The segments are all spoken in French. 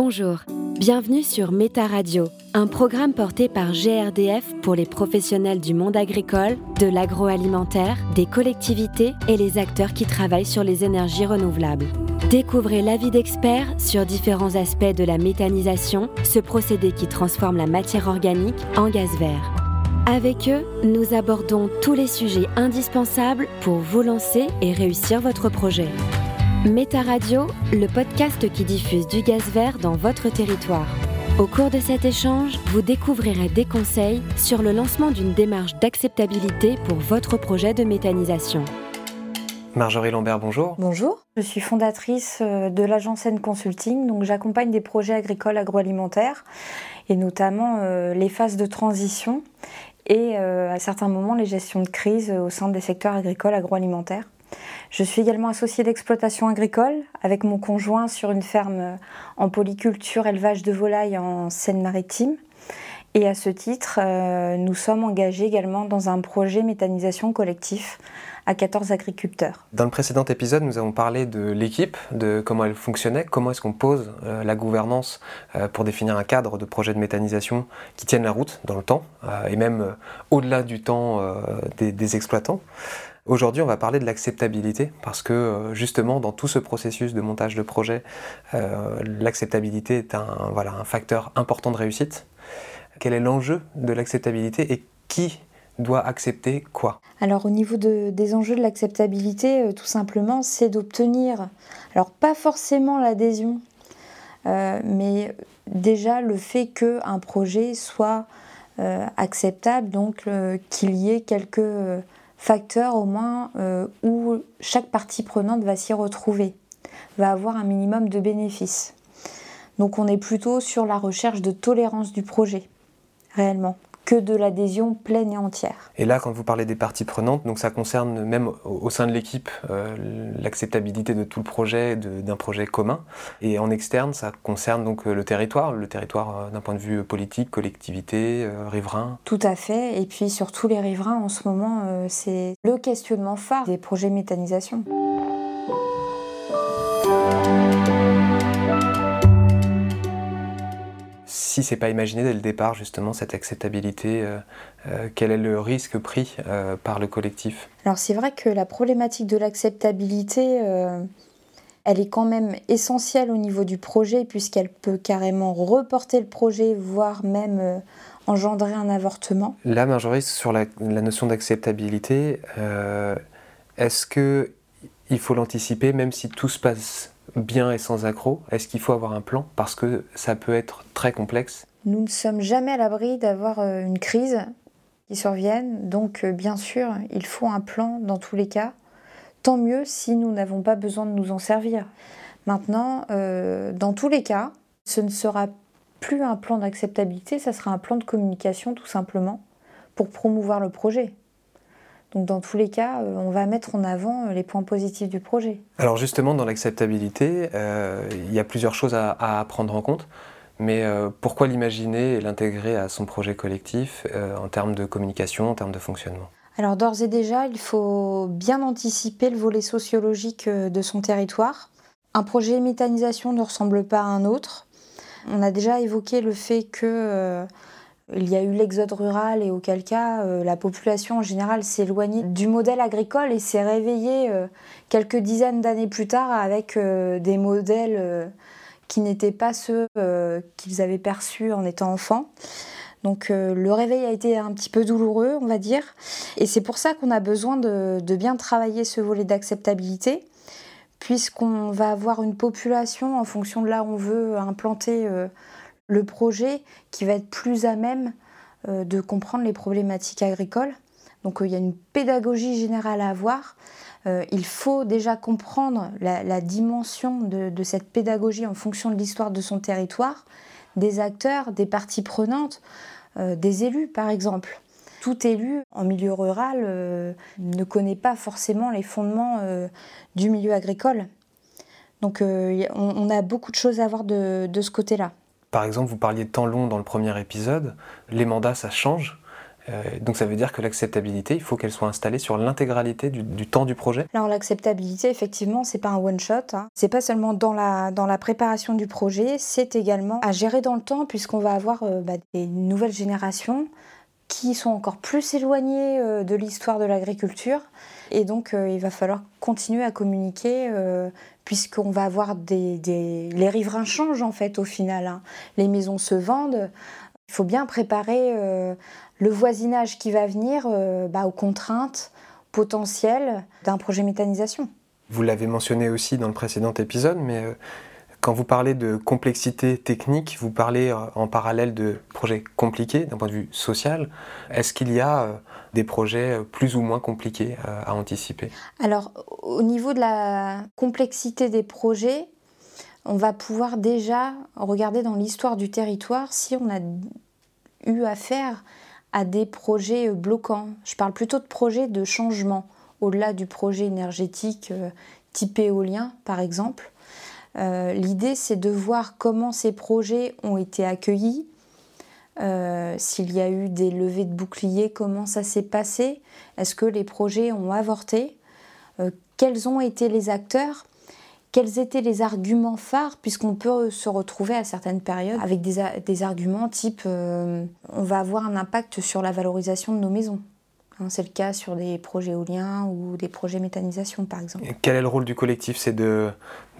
Bonjour, bienvenue sur Méta Radio, un programme porté par GRDF pour les professionnels du monde agricole, de l'agroalimentaire, des collectivités et les acteurs qui travaillent sur les énergies renouvelables. Découvrez l'avis d'experts sur différents aspects de la méthanisation, ce procédé qui transforme la matière organique en gaz vert. Avec eux, nous abordons tous les sujets indispensables pour vous lancer et réussir votre projet. Méta Radio, le podcast qui diffuse du gaz vert dans votre territoire. Au cours de cet échange, vous découvrirez des conseils sur le lancement d'une démarche d'acceptabilité pour votre projet de méthanisation. Marjorie Lambert, bonjour. Bonjour, je suis fondatrice euh, de l'agence N Consulting, donc j'accompagne des projets agricoles agroalimentaires et notamment euh, les phases de transition et euh, à certains moments les gestions de crise au sein des secteurs agricoles agroalimentaires. Je suis également associée d'exploitation agricole avec mon conjoint sur une ferme en polyculture élevage de volailles en Seine-Maritime. Et à ce titre, euh, nous sommes engagés également dans un projet méthanisation collectif à 14 agriculteurs. Dans le précédent épisode, nous avons parlé de l'équipe, de comment elle fonctionnait, comment est-ce qu'on pose euh, la gouvernance euh, pour définir un cadre de projet de méthanisation qui tienne la route dans le temps, et même au-delà du temps des, des exploitants. Aujourd'hui, on va parler de l'acceptabilité parce que euh, justement, dans tout ce processus de montage de projet, euh, l'acceptabilité est un, voilà, un facteur important de réussite. Quel est l'enjeu de l'acceptabilité et qui doit accepter quoi? Alors au niveau des enjeux de l'acceptabilité, euh, tout simplement, c'est d'obtenir, alors pas forcément l'adhésion, mais déjà le fait qu'un projet soit acceptable, donc qu'il y ait quelques facteur au moins euh, où chaque partie prenante va s'y retrouver, va avoir un minimum de bénéfices. Donc on est plutôt sur la recherche de tolérance du projet, réellement que de l'adhésion pleine et entière. Et là, quand vous parlez des parties prenantes, donc ça concerne même au, sein de l'équipe euh, l'acceptabilité de tout le projet, d'un projet commun. Et en externe, ça concerne donc euh, le territoire, le territoire euh, d'un point de vue politique, collectivité, riverain. Tout à fait. Et puis surtout les riverains, en ce moment, c'est le questionnement phare des projets méthanisation. Si c'est pas imaginé dès le départ justement cette acceptabilité, euh, euh, quel est le risque pris euh, par le collectif? Alors c'est vrai que la problématique de l'acceptabilité, elle est quand même essentielle au niveau du projet puisqu'elle peut carrément reporter le projet, voire même engendrer un avortement. Là, Marjorie, sur la, la notion d'acceptabilité, est-ce que il faut l'anticiper même si tout se passe bien et sans accroc Est-ce qu'il faut avoir un plan? Parce que ça peut être très complexe. Nous ne sommes jamais à l'abri d'avoir euh, une crise qui survienne. Donc, euh, bien sûr, il faut un plan dans tous les cas. Tant mieux si nous n'avons pas besoin de nous en servir. Maintenant, euh, dans tous les cas, ce ne sera plus un plan d'acceptabilité, ça sera un plan de communication tout simplement pour promouvoir le projet. Donc dans tous les cas, euh, on va mettre en avant euh, les points positifs du projet. Alors justement, dans l'acceptabilité, euh, il y a plusieurs choses à, prendre en compte. Mais pourquoi l'imaginer et l'intégrer à son projet collectif en termes de communication, en termes de fonctionnement? Alors d'ores et déjà, il faut bien anticiper le volet sociologique de son territoire. Un projet méthanisation ne ressemble pas à un autre. On a déjà évoqué le fait que il y a eu l'exode rural et auquel cas euh, la population en général s'est éloignée du modèle agricole et s'est réveillée euh, quelques dizaines d'années plus tard avec euh, des modèles qui n'étaient pas ceux qu'ils avaient perçus en étant enfants. Donc le réveil a été un petit peu douloureux, on va dire. Et c'est pour ça qu'on a besoin de, de, bien travailler ce volet d'acceptabilité, puisqu'on va avoir une population en fonction de là où on veut implanter le projet qui va être plus à même euh, de comprendre les problématiques agricoles. Donc euh, il y a une pédagogie générale à avoir. Euh, il faut déjà comprendre la, dimension de, cette pédagogie en fonction de l'histoire de son territoire, des acteurs, des parties prenantes, des élus par exemple. Tout élu en milieu rural ne connaît pas forcément les fondements du milieu agricole. Donc on, a beaucoup de choses à voir de ce côté-là. Par exemple, vous parliez de temps long dans le premier épisode. Les mandats, ça change. donc ça veut dire que l'acceptabilité, il faut qu'elle soit installée sur l'intégralité du, temps du projet Alors l'acceptabilité, effectivement, c'est pas un one-shot. Hein. C'est pas seulement dans la, préparation du projet, c'est également à gérer dans le temps puisqu'on va avoir bah, des nouvelles générations qui sont encore plus éloignées de l'histoire de l'agriculture. Et donc, il va falloir continuer à communiquer puisqu'on va avoir des, Les riverains changent en fait au final. Hein. Les maisons se vendent. Il faut bien préparer euh, le voisinage qui va venir euh, bah, aux contraintes potentielles d'un projet méthanisation. Vous l'avez mentionné aussi dans le précédent épisode, mais euh, quand vous parlez de complexité technique, vous parlez en parallèle de projets compliqués d'un point de vue social. Est-ce qu'il y a des projets plus ou moins compliqués à anticiper? Alors, au niveau de la complexité des projets, on va pouvoir déjà regarder dans l'histoire du territoire si on a eu affaire à des projets bloquants. Je parle plutôt de projets de changement, au-delà du projet énergétique euh, type éolien, par exemple. Euh, l'idée, c'est de voir comment ces projets ont été accueillis, euh, s'il y a eu des levées de boucliers, comment ça s'est passé, est-ce que les projets ont avorté, euh, quels ont été les acteurs, quels étaient les arguments phares, puisqu'on peut se retrouver à certaines périodes avec des, arguments type on va avoir un impact sur la valorisation de nos maisons. Hein, c'est le cas sur des projets éoliens ou des projets méthanisation, par exemple. quel est le rôle du collectif? C'est de,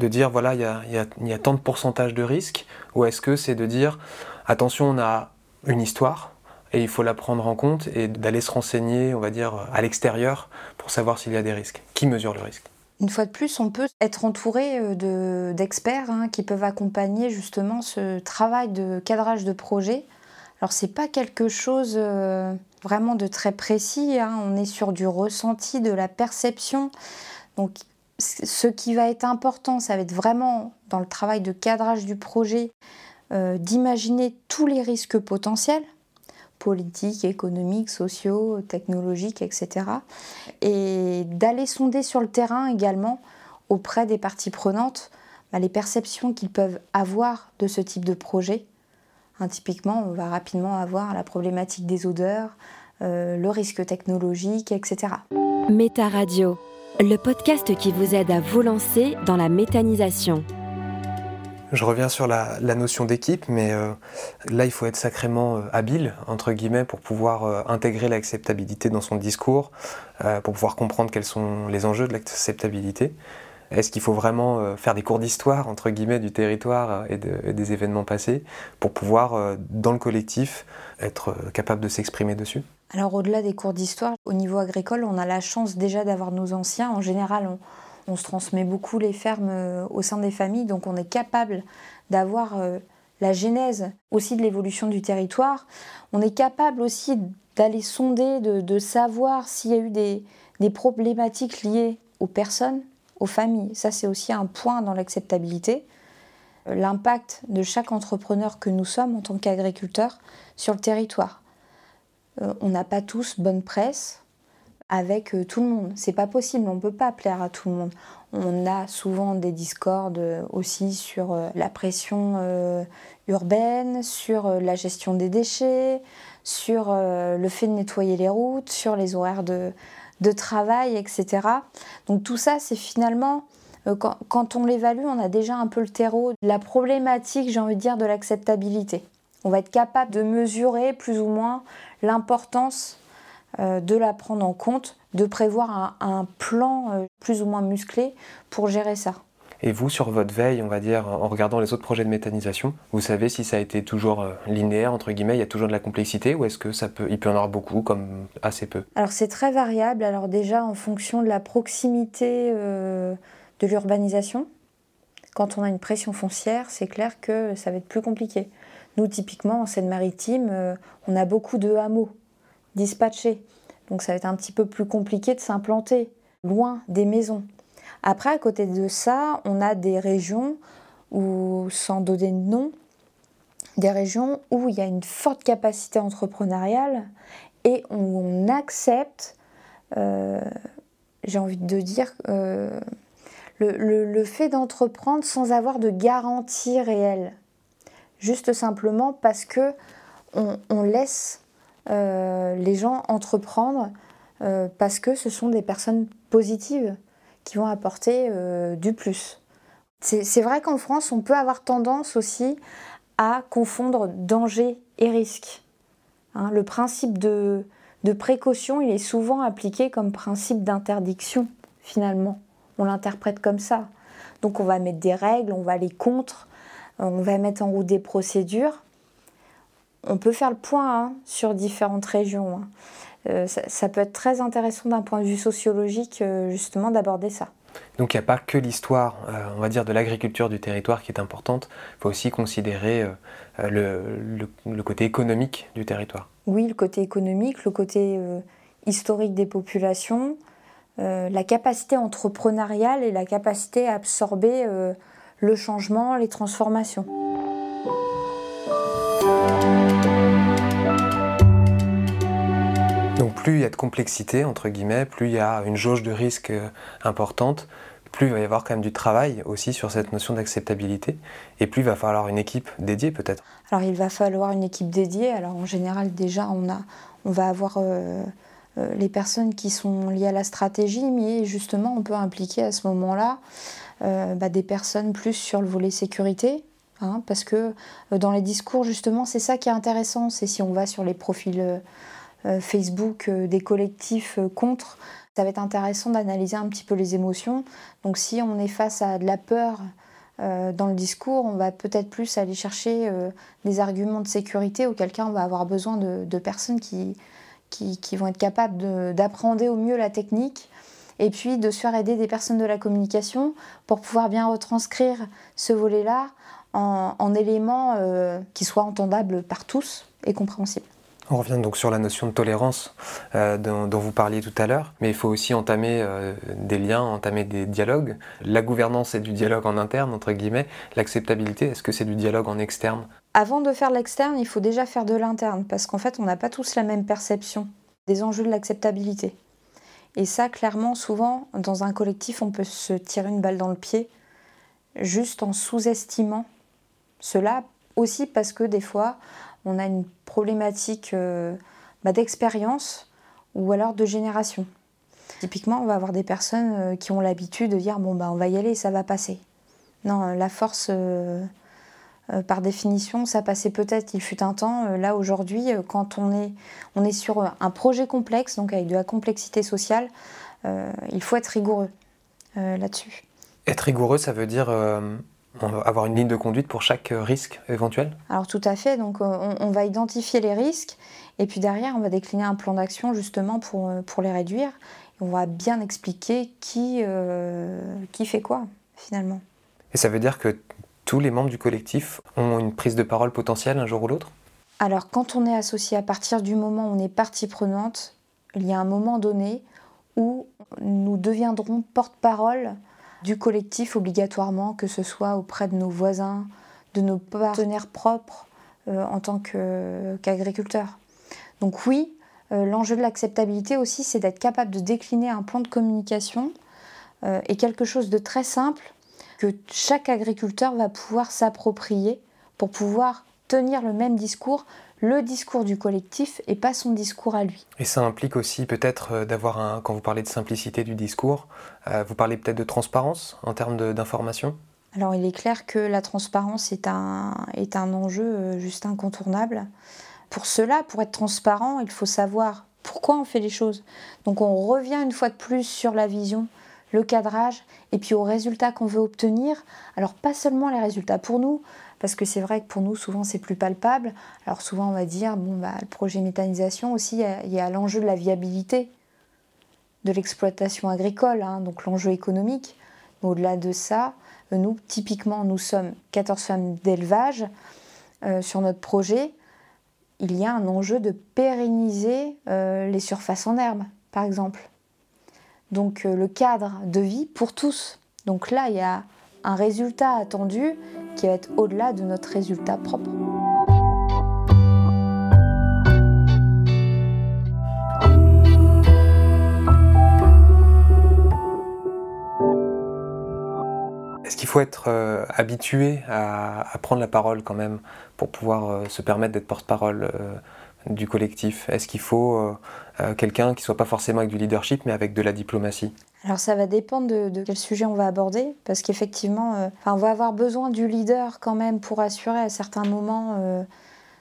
de, dire, voilà, il y a, y, y a, tant de pourcentage de risque Ou est-ce que c'est de dire, attention, on a une histoire, et il faut la prendre en compte et d'aller se renseigner, on va dire, à l'extérieur pour savoir s'il y a des risques? Qui mesure le risque? Une fois de plus, on peut être entouré euh, d'experts hein, qui peuvent accompagner justement ce travail de cadrage de projet. Alors c'est pas quelque chose euh, vraiment de très précis, hein. on est sur du ressenti, de la perception. Donc ce qui va être important, ça va être vraiment dans le travail de cadrage du projet, euh, d'imaginer tous les risques potentiels, politiques, économiques, sociaux, technologiques, etc. Et d'aller sonder sur le terrain également auprès des parties prenantes bah, les perceptions qu'ils peuvent avoir de ce type de projet. Hein, typiquement, on va rapidement avoir la problématique des odeurs, euh, le risque technologique, etc. Méta Radio, le podcast qui vous aide à vous lancer dans la méthanisation. Je reviens sur la, notion d'équipe, mais euh, là, il faut être sacrément euh, habile, entre guillemets, pour pouvoir euh, intégrer l'acceptabilité dans son discours, pour pouvoir comprendre quels sont les enjeux de l'acceptabilité. Est-ce qu'il faut vraiment faire des cours d'histoire, entre guillemets, du territoire et, des événements passés, pour pouvoir, dans le collectif, être capable de s'exprimer dessus? Alors, au-delà des cours d'histoire, au niveau agricole, on a la chance déjà d'avoir nos anciens. En général, on se transmet beaucoup les fermes euh, au sein des familles, donc on est capable d'avoir euh, la genèse aussi de l'évolution du territoire. On est capable aussi d'aller sonder, de, savoir s'il y a eu des, problématiques liées aux personnes, aux familles. Ça, c'est aussi un point dans l'acceptabilité. Euh, l'impact de chaque entrepreneur que nous sommes en tant qu'agriculteurs sur le territoire. on n'a pas tous bonne presse, avec euh, tout le monde. C'est pas possible, on peut pas plaire à tout le monde. On a souvent des discordes aussi sur euh, la pression euh, urbaine, sur la gestion des déchets, sur le fait de nettoyer les routes, sur les horaires de, de travail, etc. Donc tout ça, c'est finalement, quand, quand on l'évalue, on a déjà un peu le terreau la problématique, j'ai envie de dire, de l'acceptabilité. On va être capable de mesurer plus ou moins l'importance euh, de la prendre en compte, de prévoir un, plan euh, plus ou moins musclé pour gérer ça. Et vous, sur votre veille, on va dire, en regardant les autres projets de méthanisation, vous savez si ça a été toujours euh, linéaire, entre guillemets, il y a toujours de la complexité, ou est-ce que ça peut, peut en avoir beaucoup, comme assez peu? Alors c'est très variable. Alors déjà, en fonction de la proximité de l'urbanisation, quand on a une pression foncière, c'est clair que ça va être plus compliqué. Nous, typiquement, en Seine-Maritime, on a beaucoup de hameaux dispatchés. Donc ça va être un petit peu plus compliqué de s'implanter loin des maisons. Après, à côté de ça, on a des régions où, sans donner de nom, des régions où il y a une forte capacité entrepreneuriale et où on accepte, euh, j'ai envie de dire, euh, le, fait d'entreprendre sans avoir de garantie réelle. Juste simplement parce que on laisse les gens entreprendre parce que ce sont des personnes positives qui vont apporter du plus. C'est vrai qu'en France, on peut avoir tendance aussi à confondre danger et risque. Hein, le principe de, précaution, il est souvent appliqué comme principe d'interdiction, finalement. On l'interprète comme ça. Donc on va mettre des règles, on va aller contre, euh, on va mettre en route des procédures. On peut faire le point hein, sur différentes régions. Hein. Euh, ça, peut être très intéressant d'un point de vue sociologique, euh, justement, d'aborder ça. Donc il n'y a pas que l'histoire, euh, on va dire, de l'agriculture du territoire qui est importante, il faut aussi considérer le, côté économique du territoire. Oui, le côté économique, le côté historique des populations, la capacité entrepreneuriale et la capacité à absorber le changement, les transformations. Donc plus il y a de complexité, entre guillemets, plus il y a une jauge de risque euh, importante, plus il va y avoir quand même du travail aussi sur cette notion d'acceptabilité, et plus il va falloir une équipe dédiée peut-être. Alors il va falloir une équipe dédiée, alors en général déjà on, a, on va avoir euh, euh, les personnes qui sont liées à la stratégie, mais justement on peut impliquer à ce moment-là bah, des personnes plus sur le volet sécurité, hein, parce que dans les discours justement c'est ça qui est intéressant, c'est si on va sur les profils Facebook euh, des collectifs euh, contre, ça va être intéressant d'analyser un petit peu les émotions. Donc si on est face à de la peur dans le discours, on va peut-être plus aller chercher des arguments de sécurité, auquel cas on va avoir besoin de, personnes qui, qui, vont être capables d'apprendre au mieux la technique et puis de se faire aider des personnes de la communication pour pouvoir bien retranscrire ce volet-là en, éléments qui soient entendables par tous et compréhensibles. On revient donc sur la notion de tolérance euh, dont, vous parliez tout à l'heure, mais il faut aussi entamer euh, des liens, entamer des dialogues. La gouvernance est du dialogue en interne, entre guillemets. L'acceptabilité, est-ce que c'est du dialogue en externe? Avant de faire l'externe, il faut déjà faire de l'interne, parce qu'en fait, on n'a pas tous la même perception des enjeux de l'acceptabilité. Et ça, clairement, souvent, dans un collectif, on peut se tirer une balle dans le pied, juste en sous-estimant cela, aussi parce que des fois, on a une problématique euh, bah, d'expérience ou alors de génération. Typiquement, on va avoir des personnes euh, qui ont l'habitude de dire bon bah on va y aller, ça va passer. Non, euh, la force, par définition, ça passait peut-être, il fut un temps. là aujourd'hui, quand on est, on est sur un projet complexe, donc avec de la complexité sociale, il faut être rigoureux là-dessus. Être rigoureux, ça veut dire avoir une ligne de conduite pour chaque euh, risque éventuel? Alors tout à fait, donc euh, on, va identifier les risques et puis derrière on va décliner un plan d'action justement pour, euh, pour les réduire. Et on va bien expliquer qui, qui fait quoi finalement. Et ça veut dire que tous les membres du collectif ont une prise de parole potentielle un jour ou l'autre? Alors quand on est associé à partir du moment où on est partie prenante, il y a un moment donné où nous deviendrons porte-parole du collectif obligatoirement, que ce soit auprès de nos voisins, de nos partenaires propres euh, en tant qu'agriculteurs. Donc oui, euh, l'enjeu de l'acceptabilité aussi, c'est d'être capable de décliner un plan de communication euh, et quelque chose de très simple que chaque agriculteur va pouvoir s'approprier pour pouvoir tenir le même discours le discours du collectif et pas son discours à lui. Et ça implique aussi peut-être euh, d'avoir un, quand vous parlez de simplicité du discours, euh, vous parlez peut-être de transparence en termes d'information? Alors il est clair que la transparence est un, est un enjeu euh, juste incontournable. Pour cela, pour être transparent, il faut savoir pourquoi on fait les choses. Donc on revient une fois de plus sur la vision, le cadrage et puis aux résultats qu'on veut obtenir. Alors pas seulement les résultats pour nous, parce que c'est vrai que pour nous, souvent, c'est plus palpable. Alors souvent, on va dire, bon, bah, le projet méthanisation aussi, il y a, l'enjeu de la viabilité de l'exploitation agricole, hein, donc l'enjeu économique. Au-delà de ça, nous, typiquement, nous sommes 14 femmes d'élevage euh, sur notre projet. Il y a un enjeu de pérenniser euh, les surfaces en herbe, par exemple. Donc euh, le cadre de vie pour tous. Donc là, il y a un résultat attendu qui va être au-delà de notre résultat propre. Est-ce qu'il faut être euh, habitué à, prendre la parole quand même pour pouvoir euh, se permettre d'être porte-parole euh, du collectif Est-ce qu'il faut quelqu'un qui soit pas forcément avec du leadership, mais avec de la diplomatie? Alors ça va dépendre de, quel sujet on va aborder, parce qu'effectivement, on va avoir besoin du leader quand même pour assurer à certains moments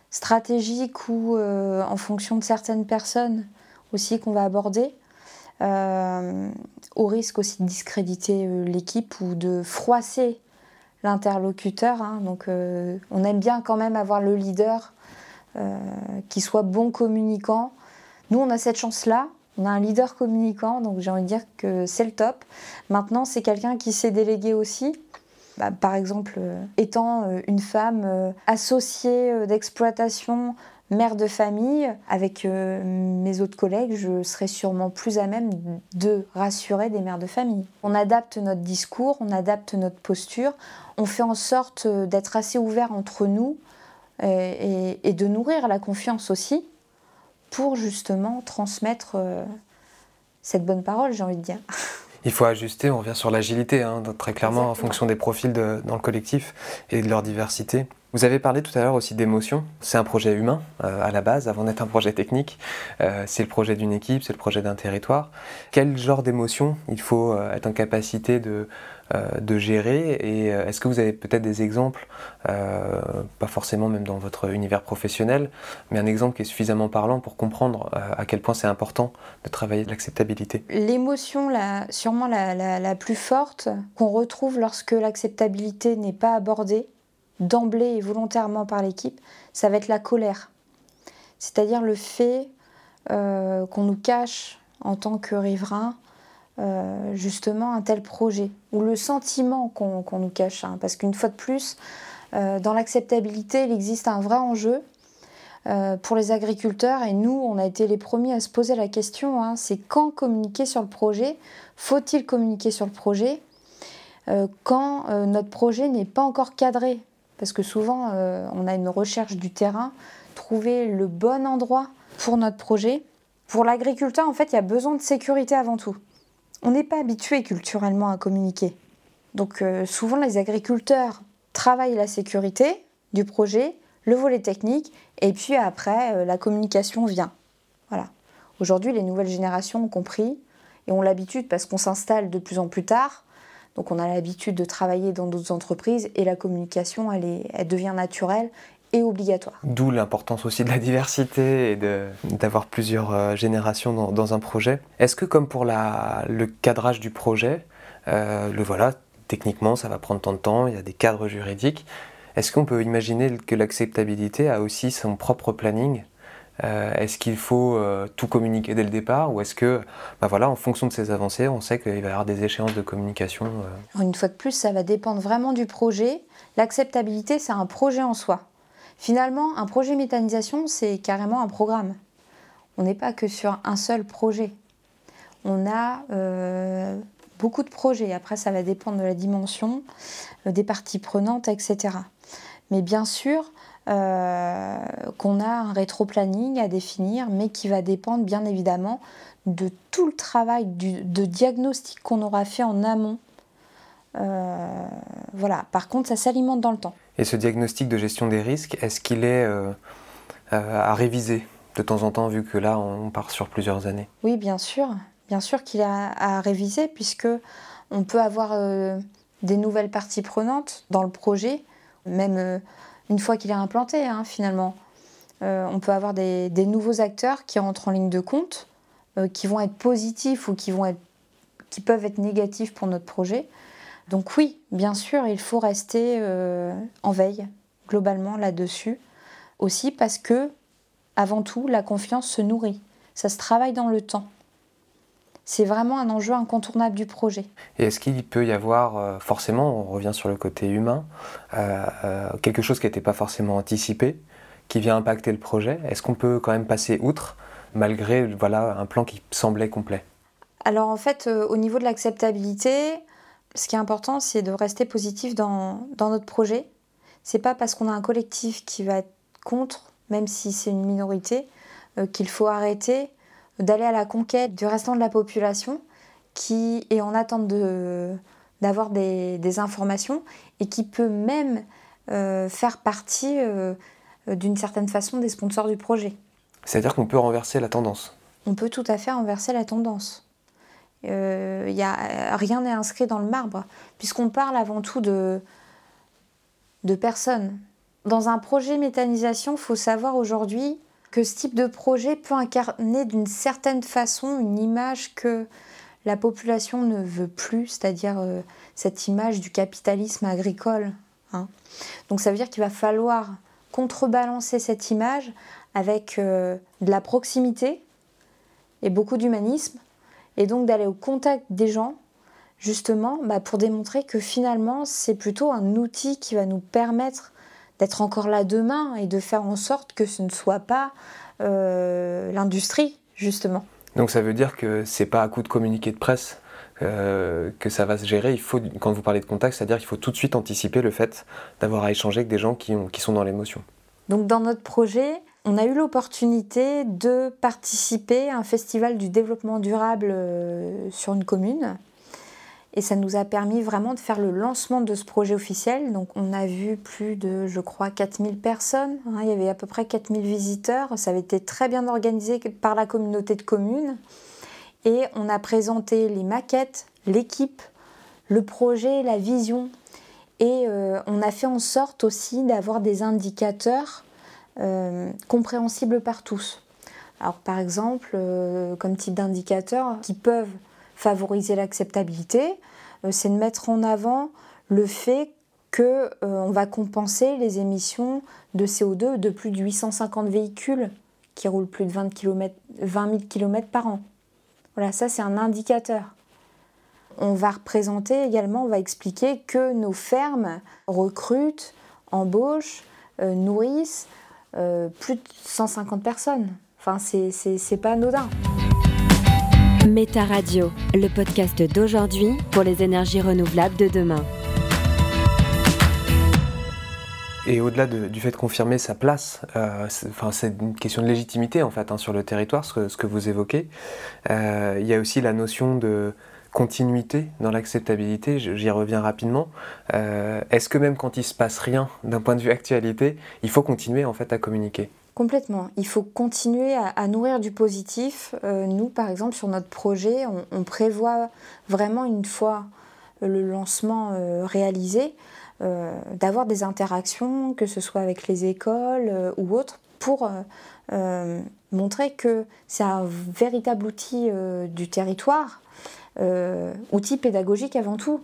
stratégiques ou en fonction de certaines personnes aussi qu'on va aborder. Euh, au risque aussi de discréditer euh, l'équipe ou de froisser l'interlocuteur. Hein. Donc euh, on aime bien quand même avoir le leader qui soit bon communicant. Nous, on a cette chance-là. On a un leader communicant, donc j'ai envie de dire que c'est le top. Maintenant, c'est quelqu'un qui sait déléguer aussi. Bah, par exemple, étant une femme associée d'exploitation mère de famille, avec euh, mes autres collègues, je serais sûrement plus à même de rassurer des mères de famille. On adapte notre discours, on adapte notre posture, on fait en sorte euh, d'être assez ouvert entre nous euh, et, de nourrir la confiance aussi pour justement transmettre cette bonne parole, j'ai envie de dire. Il faut ajuster, on revient sur l'agilité, hein, très clairement en fonction des profils dans le collectif et de leur diversité. Vous avez parlé tout à l'heure aussi d'émotion. C'est un projet humain euh, à la base, avant d'être un projet technique. Euh, c'est le projet d'une équipe, c'est le projet d'un territoire. Quel genre d'émotion il faut euh, être en capacité de, de gérer Et est-ce que vous avez peut-être des exemples, pas forcément même dans votre univers professionnel, mais un exemple qui est suffisamment parlant pour comprendre à quel point c'est important de travailler l'acceptabilité? L'émotion, sûrement la, la plus forte, qu'on retrouve lorsque l'acceptabilité n'est pas abordée, d'emblée et volontairement par l'équipe, ça va être la colère. C'est-à-dire le fait euh, qu'on nous cache en tant que riverain euh, justement un tel projet, ou le sentiment qu'on nous cache. Hein. parce qu'une fois de plus, euh, dans l'acceptabilité, il existe un vrai enjeu pour les agriculteurs, et nous, on a été les premiers à se poser la question, hein. c'est quand communiquer sur le projet Faut-il communiquer sur le projet quand notre projet n'est pas encore cadré? Parce que souvent, euh, on a une recherche du terrain, trouver le bon endroit pour notre projet. Pour l'agriculteur, en fait, il y a besoin de sécurité avant tout. On n'est pas habitué culturellement à communiquer. Donc euh, souvent, les agriculteurs travaillent la sécurité du projet, le volet technique, et puis après, euh, la communication vient. Voilà. Aujourd'hui, les nouvelles générations ont compris et ont l'habitude, parce qu'on s'installe de plus en plus tard, donc on a l'habitude de travailler dans d'autres entreprises et la communication, elle, elle devient naturelle et obligatoire. D'où l'importance aussi de la diversité et d'avoir plusieurs euh, générations dans, un projet. Est-ce que comme pour la, le cadrage du projet, euh, le voilà, techniquement ça va prendre tant de temps, il y a des cadres juridiques, est-ce qu'on peut imaginer que l'acceptabilité a aussi son propre planning? Euh, est-ce qu'il faut euh, tout communiquer dès le départ ou est-ce que, bah voilà, en fonction de ces avancées, on sait qu'il va y avoir des échéances de communication euh? Une fois de plus, ça va dépendre vraiment du projet. L'acceptabilité, c'est un projet en soi. Finalement, un projet méthanisation, c'est carrément un programme. On n'est pas que sur un seul projet. On a beaucoup de projets. Après, ça va dépendre de la dimension, des parties prenantes, etc. Mais bien sûr, euh, qu'on a un rétro-planning à définir, mais qui va dépendre bien évidemment de tout le travail de diagnostic qu'on aura fait en amont. Euh, voilà. Par contre, ça s'alimente dans le temps. Et ce diagnostic de gestion des risques, est-ce qu'il est, euh, à réviser de temps en temps, vu que là, on part sur plusieurs années? Oui, bien sûr. Bien sûr qu'il est à, réviser, puisque on peut avoir des nouvelles parties prenantes dans le projet, même une fois qu'il est implanté, hein, finalement. Euh, on peut avoir des, nouveaux acteurs qui rentrent en ligne de compte, euh, qui vont être positifs ou qui, vont être, qui peuvent être négatifs pour notre projet. Donc oui, bien sûr, il faut rester euh, en veille globalement là-dessus. Aussi parce que, avant tout, la confiance se nourrit. Ça se travaille dans le temps c'est vraiment un enjeu incontournable du projet. Et est-ce qu'il peut y avoir, euh, forcément, on revient sur le côté humain, euh, quelque chose qui n'était pas forcément anticipé, qui vient impacter le projet? Est-ce qu'on peut quand même passer outre, malgré voilà, un plan qui semblait complet? Alors en fait, au niveau de l'acceptabilité, ce qui est important, c'est de rester positif dans, dans notre projet. C'est pas parce qu'on a un collectif qui va être contre, même si c'est une minorité, qu'il faut arrêter d'aller à la conquête du restant de la population qui est en attente d'avoir des, informations et qui peut même euh, faire partie euh, d'une certaine façon des sponsors du projet. C'est-à-dire qu'on peut renverser la tendance On peut tout à fait renverser la tendance. Euh, y a, rien n'est inscrit dans le marbre, puisqu'on parle avant tout de, de personnes. Dans un projet méthanisation, il faut savoir aujourd'hui que ce type de projet peut incarner d'une certaine façon une image que la population ne veut plus, c'est-à-dire euh, cette image du capitalisme agricole. Hein. Donc ça veut dire qu'il va falloir contrebalancer cette image avec euh, de la proximité et beaucoup d'humanisme, et donc d'aller au contact des gens, justement, bah, pour démontrer que finalement, c'est plutôt un outil qui va nous permettre d'être encore là demain et de faire en sorte que ce ne soit pas euh, l'industrie, justement. Donc ça veut dire que c'est pas à coup de communiqué de presse euh, que ça va se gérer. Il faut, quand vous parlez de contact, c'est-à-dire qu'il faut tout de suite anticiper le fait d'avoir à échanger avec des gens qui, ont, qui sont dans l'émotion. Donc dans notre projet, on a eu l'opportunité de participer à un festival du développement durable euh, sur une commune. Et ça nous a permis vraiment de faire le lancement de ce projet officiel. Donc on a vu plus de, je crois, 4000 personnes. Hein. il y avait à peu près 4000 visiteurs. Ça avait été très bien organisé par la communauté de communes. Et on a présenté les maquettes, l'équipe, le projet, la vision. Et euh, on a fait en sorte aussi d'avoir des indicateurs euh, compréhensibles par tous. Alors par exemple, euh, comme type d'indicateurs qui peuvent favoriser l'acceptabilité, euh, c'est de mettre en avant le fait qu'on on va compenser les émissions de CO2 de plus de 850 véhicules qui roulent plus de 20, km, 20 000 km par an. Voilà, ça c'est un indicateur. On va représenter également, on va expliquer que nos fermes recrutent, embauchent, nourrissent euh, plus de 150 personnes. Enfin, c'est pas anodin. Méta Radio, le podcast d'aujourd'hui pour les énergies renouvelables de demain. Et au-delà du fait de confirmer sa place, euh, c'est une question de légitimité en fait hein, sur le territoire, ce que, ce que vous évoquez. Euh, il y a aussi la notion de continuité dans l'acceptabilité, j'y reviens rapidement. Euh, est-ce que même quand il se passe rien d'un point de vue actualité, il faut continuer en fait à communiquer? Complètement. Il faut continuer à, nourrir du positif. Euh, nous, par exemple, sur notre projet, on, prévoit vraiment une fois le lancement euh, réalisé, d'avoir des interactions, que ce soit avec les écoles ou autres, pour montrer que c'est un véritable outil du territoire outil pédagogique avant tout,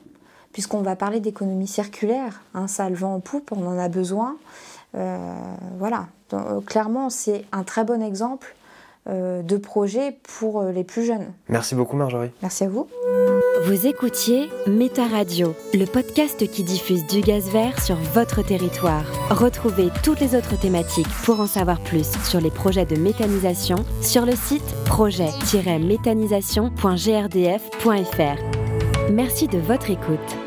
puisqu'on va parler d'économie circulaire. Hein, ça le vent en poupe, on en a besoin. Euh, voilà, euh, clairement, c'est un très bon exemple de projet pour les plus jeunes. Merci beaucoup, Marjorie. Merci à vous. Vous écoutiez Méta Radio, le podcast qui diffuse du gaz vert sur votre territoire. Retrouvez toutes les autres thématiques pour en savoir plus sur les projets de méthanisation sur le site projet-méthanisation.grdf.fr. Merci de votre écoute.